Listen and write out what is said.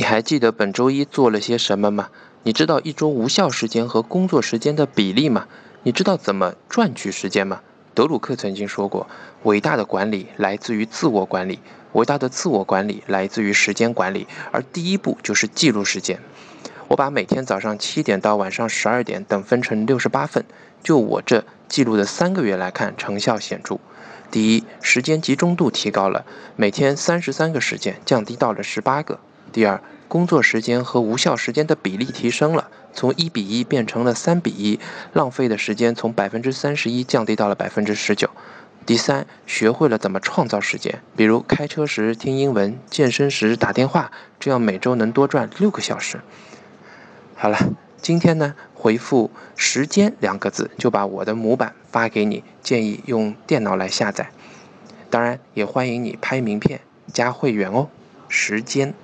你还记得本周一做了些什么吗？你知道一周无效时间和工作时间的比例吗？你知道怎么赚取时间吗？德鲁克曾经说过：“伟大的管理来自于自我管理，伟大的自我管理来自于时间管理，而第一步就是记录时间。”我把每天早上七点到晚上十二点等分成六十八份，就我这记录的三个月来看，成效显著。第一，时间集中度提高了，每天三十三个时间降低到了十八个。第二，工作时间和无效时间的比例提升了，从一比一变成了三比一，浪费的时间从百分之三十一降低到了百分之十九。第三，学会了怎么创造时间，比如开车时听英文，健身时打电话，这样每周能多赚六个小时。好了，今天呢，回复“时间”两个字就把我的模板发给你，建议用电脑来下载。当然，也欢迎你拍名片加会员哦。时间。